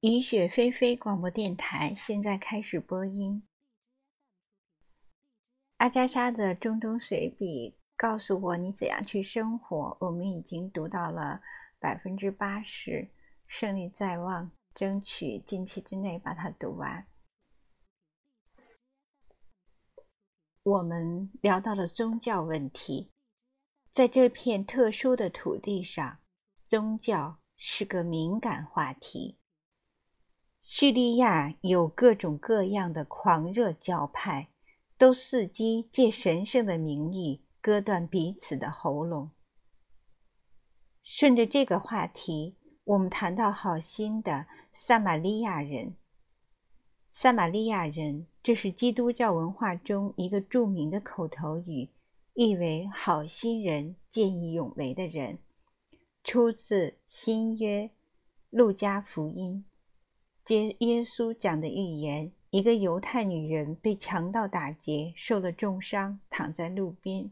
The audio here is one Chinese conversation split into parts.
雨雪霏霏广播电台现在开始播音。阿加莎的中东随笔告诉我你怎样去生活。我们已经读到了百分之八十，胜利在望，争取近期之内把它读完。我们聊到了宗教问题，在这片特殊的土地上，宗教是个敏感话题。叙利亚有各种各样的狂热教派，都伺机借神圣的名义割断彼此的喉咙。顺着这个话题，我们谈到好心的撒玛利亚人。撒玛利亚人，这是基督教文化中一个著名的口头语，意为好心人、见义勇为的人，出自新约路加福音。接耶稣讲的预言：一个犹太女人被强盗打劫，受了重伤，躺在路边。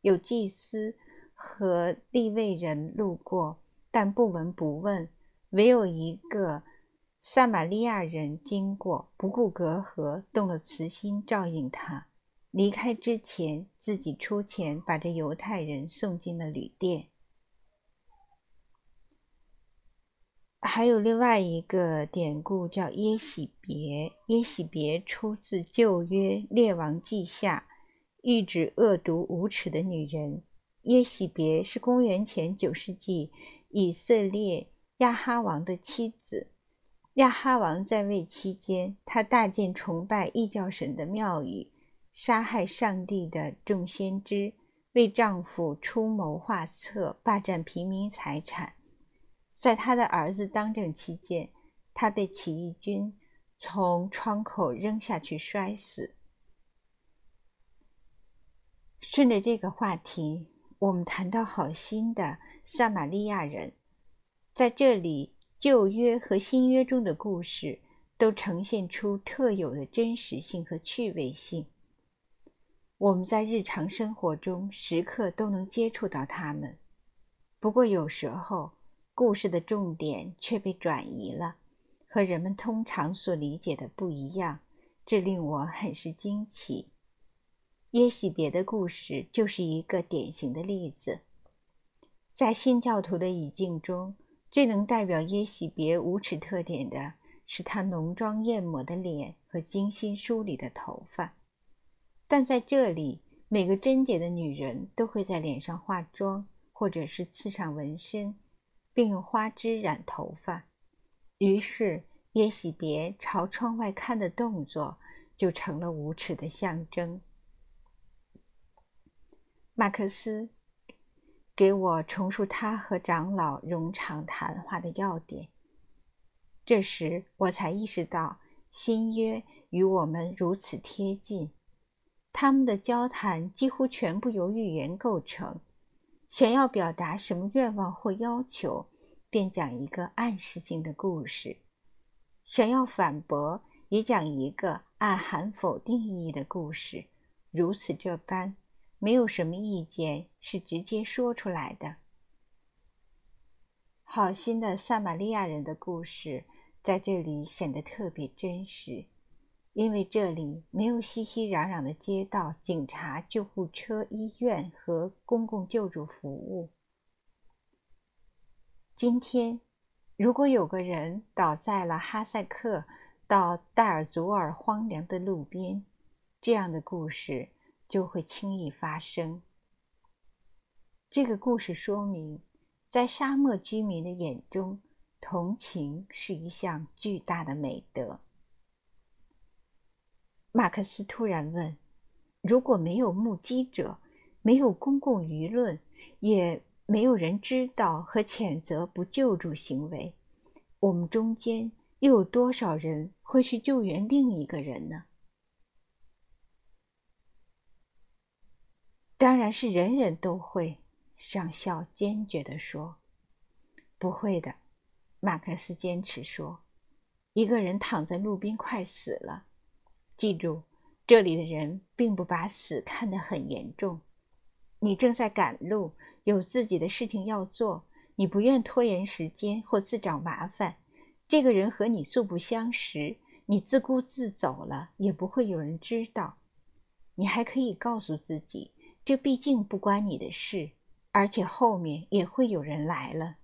有祭司和利未人路过，但不闻不问。唯有一个撒玛利亚人经过，不顾隔阂，动了慈心，照应他。离开之前，自己出钱把这犹太人送进了旅店。还有另外一个典故叫耶喜别，耶喜别出自旧约列王记下，喻指恶毒无耻的女人。耶喜别是公元前九世纪以色列亚哈王的妻子。亚哈王在位期间，他大建崇拜异教神的庙宇，杀害上帝的众先知，为丈夫出谋划策，霸占平民财产。在他的儿子当政期间，他被起义军从窗口扔下去摔死。顺着这个话题，我们谈到好心的撒玛利亚人。在这里，旧约和新约中的故事都呈现出特有的真实性和趣味性。我们在日常生活中时刻都能接触到他们。不过有时候，故事的重点却被转移了，和人们通常所理解的不一样，这令我很是惊奇。耶喜别的故事就是一个典型的例子。在新教徒的语境中，最能代表耶喜别无耻特点的是她浓妆艳抹的脸和精心梳理的头发。但在这里，每个贞洁的女人都会在脸上化妆，或者是刺上纹身。并用花枝染头发，于是耶喜别朝窗外看的动作就成了无耻的象征。马克思给我重述他和长老冗长谈话的要点，这时我才意识到新约与我们如此贴近，他们的交谈几乎全部由语言构成。想要表达什么愿望或要求，便讲一个暗示性的故事；想要反驳，也讲一个暗含否定意义的故事。如此这般，没有什么意见是直接说出来的。好心的撒玛利亚人的故事在这里显得特别真实。因为这里没有熙熙攘攘的街道、警察、救护车、医院和公共救助服务。今天，如果有个人倒在了哈萨克到戴尔祖尔荒凉的路边，这样的故事就会轻易发生。这个故事说明，在沙漠居民的眼中，同情是一项巨大的美德。马克思突然问：“如果没有目击者，没有公共舆论，也没有人知道和谴责不救助行为，我们中间又有多少人会去救援另一个人呢？”“当然是人人都会。”上校坚决地说。“不会的。”马克思坚持说，“一个人躺在路边，快死了。”记住，这里的人并不把死看得很严重。你正在赶路，有自己的事情要做，你不愿拖延时间或自找麻烦，这个人和你素不相识，你自顾自走了，也不会有人知道。你还可以告诉自己，这毕竟不关你的事，而且后面也会有人来了。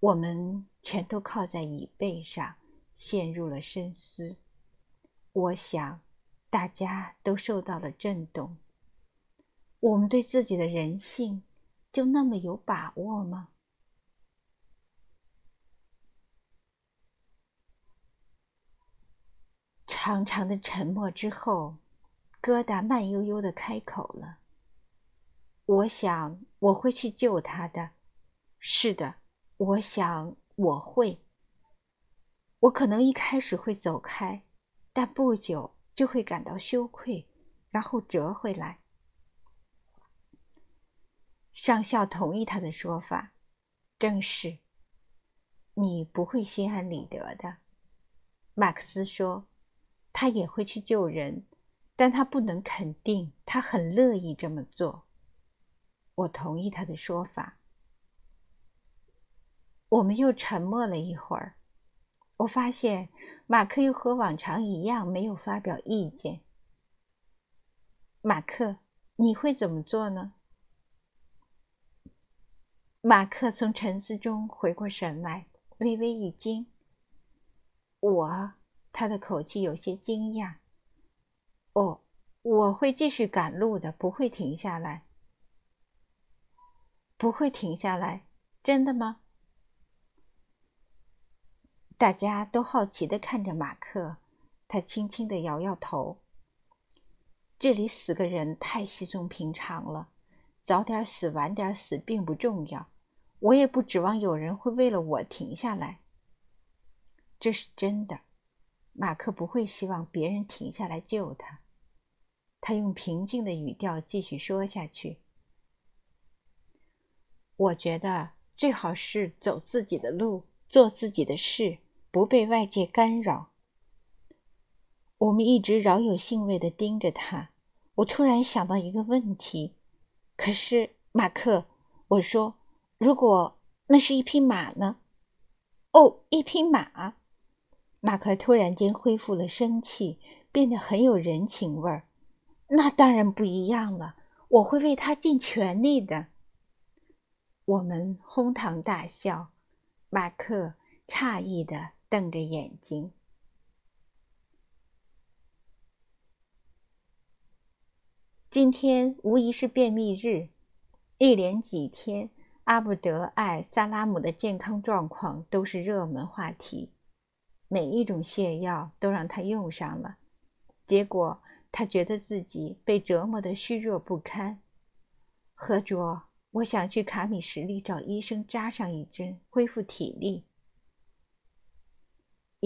我们全都靠在椅背上，陷入了深思。我想，大家都受到了震动。我们对自己的人性，就那么有把握吗？长长的沉默之后，疙瘩慢悠悠的开口了：“我想我会去救他的。是的，我想我会。我可能一开始会走开，但不久就会感到羞愧，然后折回来。”上校同意他的说法：“正是，你不会心安理得的。”马克思说。他也会去救人，但他不能肯定他很乐意这么做。我同意他的说法。我们又沉默了一会儿。我发现马克又和往常一样没有发表意见。马克，你会怎么做呢？马克从沉思中回过神来，微微一惊。我。他的口气有些惊讶。哦，我会继续赶路的，不会停下来。不会停下来，真的吗？大家都好奇的看着马克，他轻轻的摇摇头。这里死个人太稀松平常了，早点死晚点死并不重要。我也不指望有人会为了我停下来。这是真的。马克不会希望别人停下来救他。他用平静的语调继续说下去：“我觉得最好是走自己的路，做自己的事，不被外界干扰。”我们一直饶有兴味地盯着他。我突然想到一个问题：“可是，马克，我说，如果那是一匹马呢？”“哦，一匹马。”马克突然间恢复了生气，变得很有人情味儿。那当然不一样了，我会为他尽全力的。我们哄堂大笑，马克诧异的瞪着眼睛。今天无疑是便秘日，一连几天，阿布德艾萨拉姆的健康状况都是热门话题。每一种泻药都让他用上了，结果他觉得自己被折磨得虚弱不堪。何卓，我想去卡米什利找医生扎上一针，恢复体力。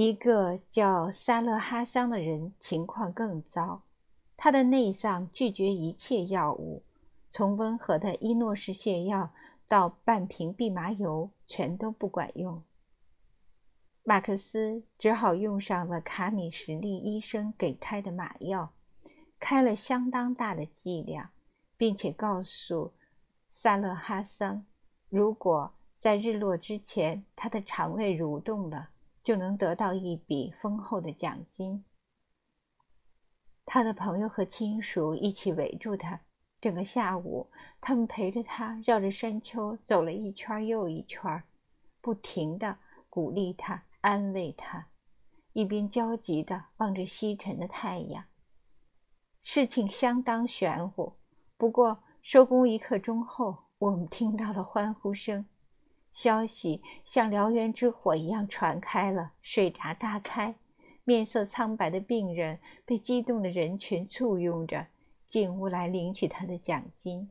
一个叫萨勒哈桑的人情况更糟，他的内脏拒绝一切药物，从温和的伊诺氏泻药到半瓶蓖麻油，全都不管用。马克思只好用上了卡米什利医生给开的马药，开了相当大的剂量，并且告诉萨勒哈桑，如果在日落之前他的肠胃蠕动了，就能得到一笔丰厚的奖金。他的朋友和亲属一起围住他，整个下午，他们陪着他绕着山丘走了一圈又一圈，不停地鼓励他。安慰他，一边焦急地望着西沉的太阳。事情相当玄乎。不过收工一刻钟后，我们听到了欢呼声，消息像燎原之火一样传开了，水闸大开，面色苍白的病人被激动的人群簇拥着进屋来领取他的奖金。